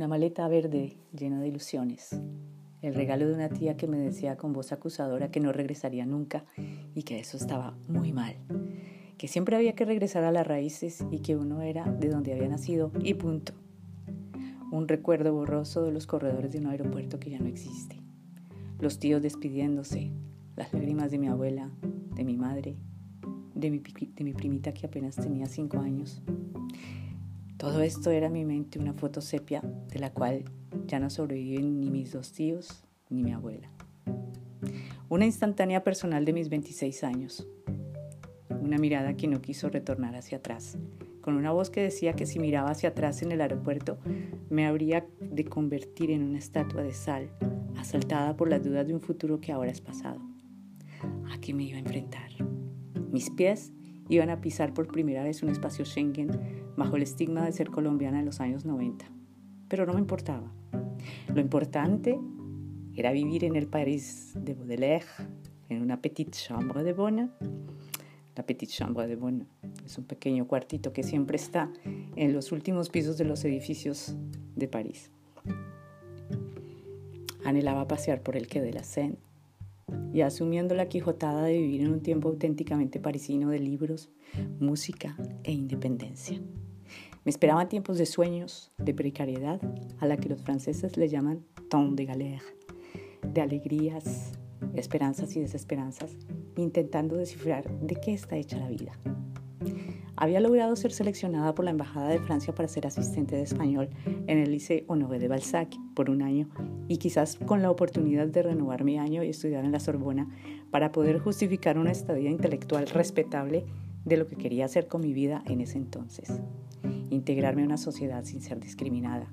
una maleta verde llena de ilusiones, el regalo de una tía que me decía con voz acusadora que no regresaría nunca y que eso estaba muy mal, que siempre había que regresar a las raíces y que uno era de donde había nacido y punto. Un recuerdo borroso de los corredores de un aeropuerto que ya no existe. Los tíos despidiéndose, las lágrimas de mi abuela, de mi madre, de mi, de mi primita que apenas tenía cinco años. Todo esto era en mi mente una foto sepia de la cual ya no sobreviven ni mis dos tíos ni mi abuela. Una instantánea personal de mis 26 años. Una mirada que no quiso retornar hacia atrás, con una voz que decía que si miraba hacia atrás en el aeropuerto me habría de convertir en una estatua de sal, asaltada por las dudas de un futuro que ahora es pasado. ¿A qué me iba a enfrentar? Mis pies iban a pisar por primera vez un espacio Schengen bajo el estigma de ser colombiana en los años 90. Pero no me importaba. Lo importante era vivir en el París de Baudelaire, en una petite chambre de bonne. La petite chambre de bonne es un pequeño cuartito que siempre está en los últimos pisos de los edificios de París. Anhelaba pasear por el quai de la Seine y asumiendo la quijotada de vivir en un tiempo auténticamente parisino de libros, música e independencia. Me esperaban tiempos de sueños, de precariedad, a la que los franceses le llaman temps de galère, de alegrías, esperanzas y desesperanzas, intentando descifrar de qué está hecha la vida. Había logrado ser seleccionada por la Embajada de Francia para ser asistente de español en el Liceo Honoré de Balzac por un año y quizás con la oportunidad de renovar mi año y estudiar en la Sorbona para poder justificar una estadía intelectual respetable de lo que quería hacer con mi vida en ese entonces integrarme a una sociedad sin ser discriminada,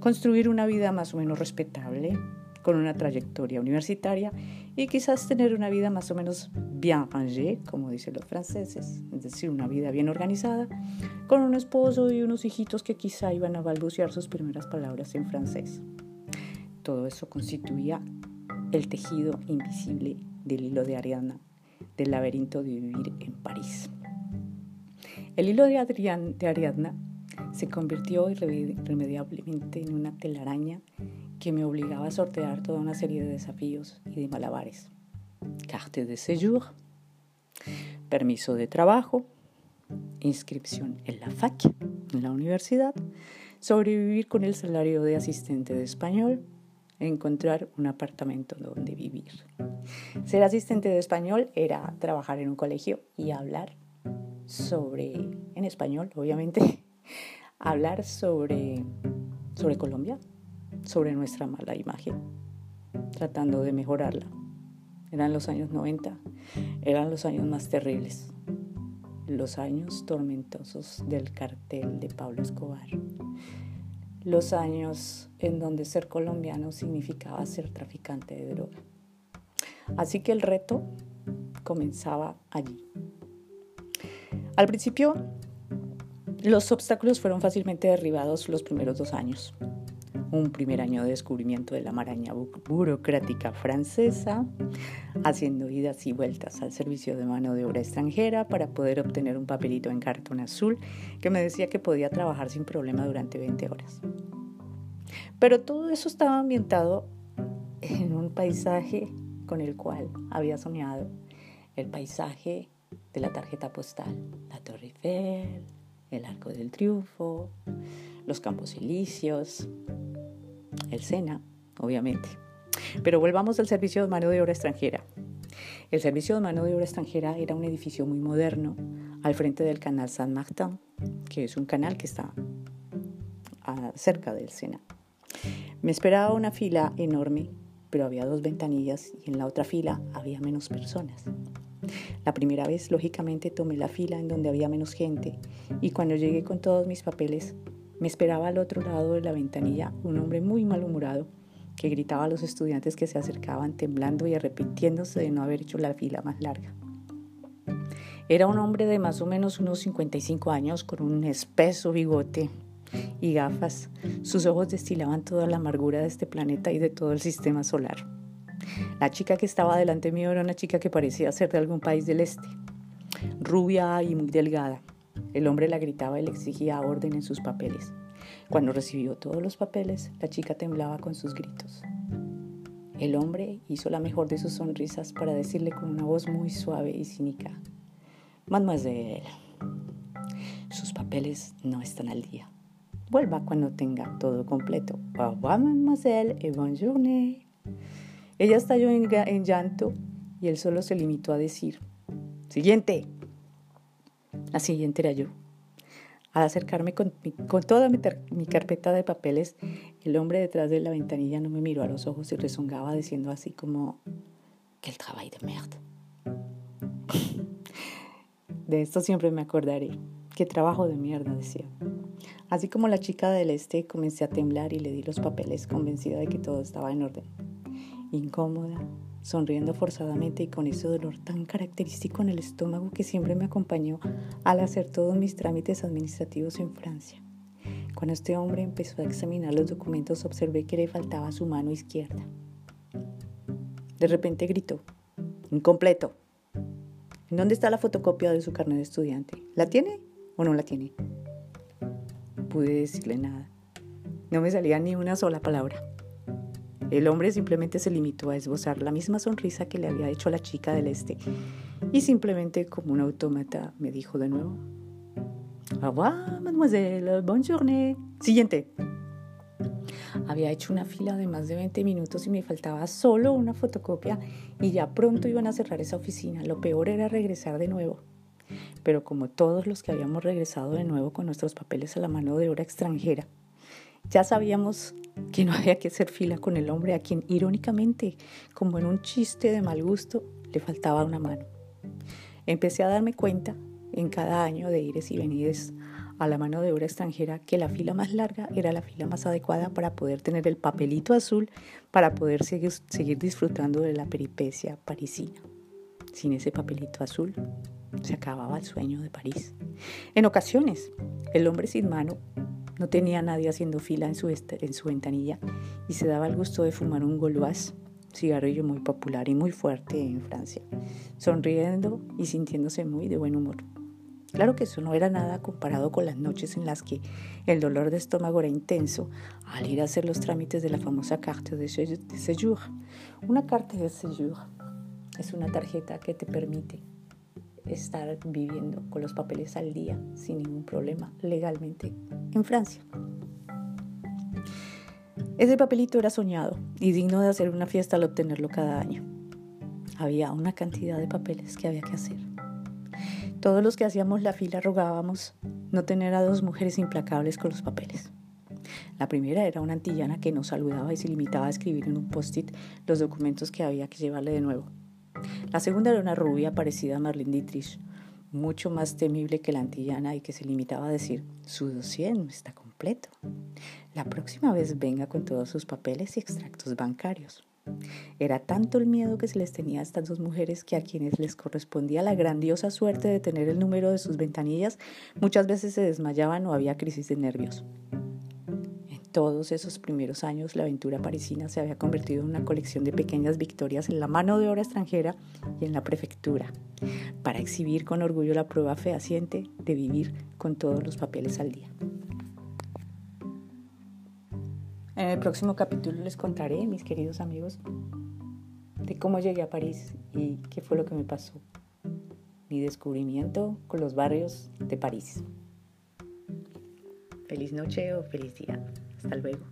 construir una vida más o menos respetable, con una trayectoria universitaria y quizás tener una vida más o menos bien rangée, como dicen los franceses, es decir, una vida bien organizada, con un esposo y unos hijitos que quizá iban a balbucear sus primeras palabras en francés. Todo eso constituía el tejido invisible del hilo de Ariadna, del laberinto de vivir en París. El hilo de, Ariadna se convirtió irremediablemente en una telaraña que me obligaba a sortear toda una serie de desafíos y de malabares. Carte de séjour, permiso de trabajo, inscripción en la fac, en la universidad, sobrevivir con el salario de asistente de español, encontrar un apartamento donde vivir. Ser asistente de español era trabajar en un colegio y hablar sobre, en español, obviamente, hablar sobre, sobre Colombia, sobre nuestra mala imagen, tratando de mejorarla. Eran los años 90, eran los años más terribles, los años tormentosos del cartel de Pablo Escobar, los años en donde ser colombiano significaba ser traficante de droga. Así que el reto comenzaba allí. Al principio, los obstáculos fueron fácilmente derribados los primeros dos años. Un primer año de descubrimiento de la maraña burocrática francesa, haciendo idas y vueltas al servicio de mano de obra extranjera para poder obtener un papelito en cartón azul que me decía que podía trabajar sin problema durante 20 horas. Pero todo eso estaba ambientado en un paisaje con el cual había soñado, el paisaje de la tarjeta postal, la Torre Eiffel, el Arco del Triunfo, los Campos Elíseos, el Sena, obviamente. Pero volvamos al servicio de mano de obra extranjera. El servicio de mano de obra extranjera era un edificio muy moderno al frente del canal San Martin, que es un canal que está cerca del Sena. Me esperaba una fila enorme, pero había dos ventanillas y en la otra fila había menos personas. La primera vez, lógicamente, tomé la fila en donde había menos gente y cuando llegué con todos mis papeles, me esperaba al otro lado de la ventanilla un hombre muy malhumorado que gritaba a los estudiantes que se acercaban temblando y arrepintiéndose de no haber hecho la fila más larga. Era un hombre de más o menos unos 55 años con un espeso bigote y gafas. Sus ojos destilaban toda la amargura de este planeta y de todo el sistema solar. La chica que estaba delante mío era una chica que parecía ser de algún país del este, rubia y muy delgada. El hombre la gritaba y le exigía orden en sus papeles. Cuando recibió todos los papeles, la chica temblaba con sus gritos. El hombre hizo la mejor de sus sonrisas para decirle con una voz muy suave y cínica, Mademoiselle, sus papeles no están al día. Vuelva cuando tenga todo completo. Au revoir, mademoiselle, et bonne journée. Ella estalló en, en llanto y él solo se limitó a decir, Siguiente. La siguiente era yo. Al acercarme con, toda mi, mi, carpeta de papeles, el hombre detrás de la ventanilla no me miró a los ojos y rezongaba diciendo así como, ¡Quel travail de merde! De esto siempre me acordaré. ¡Qué trabajo de mierda! decía. Así como la chica del este, comencé a temblar y le di los papeles convencida de que todo estaba en orden. Incómoda, sonriendo forzadamente y con ese dolor tan característico en el estómago que siempre me acompañó al hacer todos mis trámites administrativos en Francia. Cuando este hombre empezó a examinar los documentos observé que le faltaba su mano izquierda. De repente gritó, incompleto. ¿En dónde está la fotocopia de su carnet de estudiante? ¿La tiene o no la tiene? Pude decirle nada. No me salía ni una sola palabra. El hombre simplemente se limitó a esbozar la misma sonrisa que le había hecho la chica del este y simplemente como un autómata me dijo de nuevo, Au revoir, mademoiselle, bonne journée. Siguiente. Había hecho una fila de más de 20 minutos y me faltaba solo una fotocopia y ya pronto iban a cerrar esa oficina. Lo peor era regresar de nuevo. Pero como todos los que habíamos regresado de nuevo con nuestros papeles a la mano de obra extranjera, ya sabíamos que no había que hacer fila con el hombre a quien irónicamente, como en un chiste de mal gusto, le faltaba una mano. Empecé a darme cuenta en cada año de ires y venires a la mano de obra extranjera que la fila más larga era la fila más adecuada para poder tener el papelito azul para poder seguir, seguir disfrutando de la peripecia parisina. Sin ese papelito azul se acababa el sueño de París. En ocasiones, el hombre sin mano no tenía nadie haciendo fila en su, en su ventanilla y se daba el gusto de fumar un Gaulois, cigarrillo muy popular y muy fuerte en Francia, sonriendo y sintiéndose muy de buen humor. Claro que eso no era nada comparado con las noches en las que el dolor de estómago era intenso al ir a hacer los trámites de la famosa carte de séjour. Una carte de séjour es una tarjeta que te permite estar viviendo con los papeles al día sin ningún problema legalmente en Francia. Ese papelito era soñado y digno de hacer una fiesta al obtenerlo cada año. Había una cantidad de papeles que había que hacer. Todos los que hacíamos la fila rogábamos no tener a dos mujeres implacables con los papeles. La primera era una antillana que nos saludaba y se limitaba a escribir en un post-it los documentos que había que llevarle de nuevo. La segunda era una rubia parecida a Marlene Dietrich, mucho más temible que la antillana y que se limitaba a decir, su dossier no está completo. La próxima vez venga con todos sus papeles y extractos bancarios. Era tanto el miedo que se les tenía a estas dos mujeres que a quienes les correspondía la grandiosa suerte de tener el número de sus ventanillas, muchas veces se desmayaban o había crisis de nervios todos esos primeros años la aventura parisina se había convertido en una colección de pequeñas victorias en la mano de obra extranjera y en la prefectura, para exhibir con orgullo la prueba fehaciente de vivir con todos los papeles al día. En el próximo capítulo les contaré, mis queridos amigos, de cómo llegué a París y qué fue lo que me pasó. Mi descubrimiento con los barrios de París. Feliz noche o feliz día. Hasta luego.